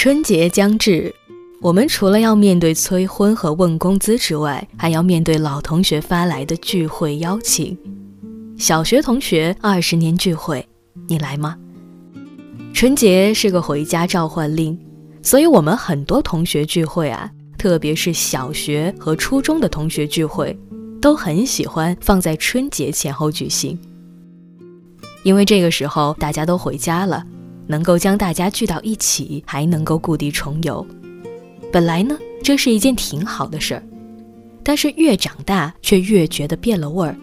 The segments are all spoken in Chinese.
春节将至，我们除了要面对催婚和问工资之外，还要面对老同学发来的聚会邀请。小学同学二十年聚会，你来吗？春节是个回家召唤令，所以我们很多同学聚会啊，特别是小学和初中的同学聚会，都很喜欢放在春节前后举行，因为这个时候大家都回家了。能够将大家聚到一起，还能够故地重游，本来呢，这是一件挺好的事儿。但是越长大，却越觉得变了味儿。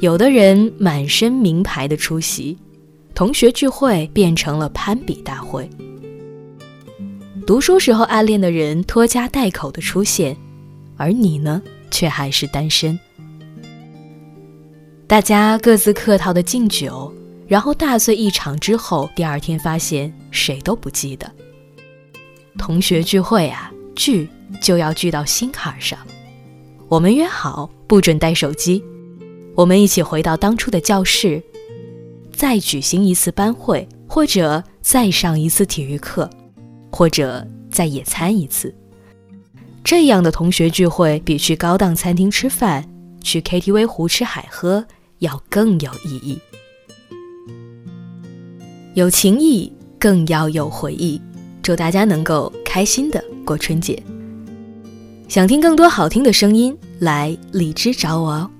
有的人满身名牌的出席，同学聚会变成了攀比大会；读书时候暗恋的人拖家带口的出现，而你呢，却还是单身。大家各自客套的敬酒。然后大醉一场之后，第二天发现谁都不记得。同学聚会啊，聚就要聚到心坎上。我们约好不准带手机，我们一起回到当初的教室，再举行一次班会，或者再上一次体育课，或者再野餐一次。这样的同学聚会比去高档餐厅吃饭、去 KTV 胡吃海喝要更有意义。有情谊，更要有回忆。祝大家能够开心的过春节。想听更多好听的声音，来荔枝找我哦。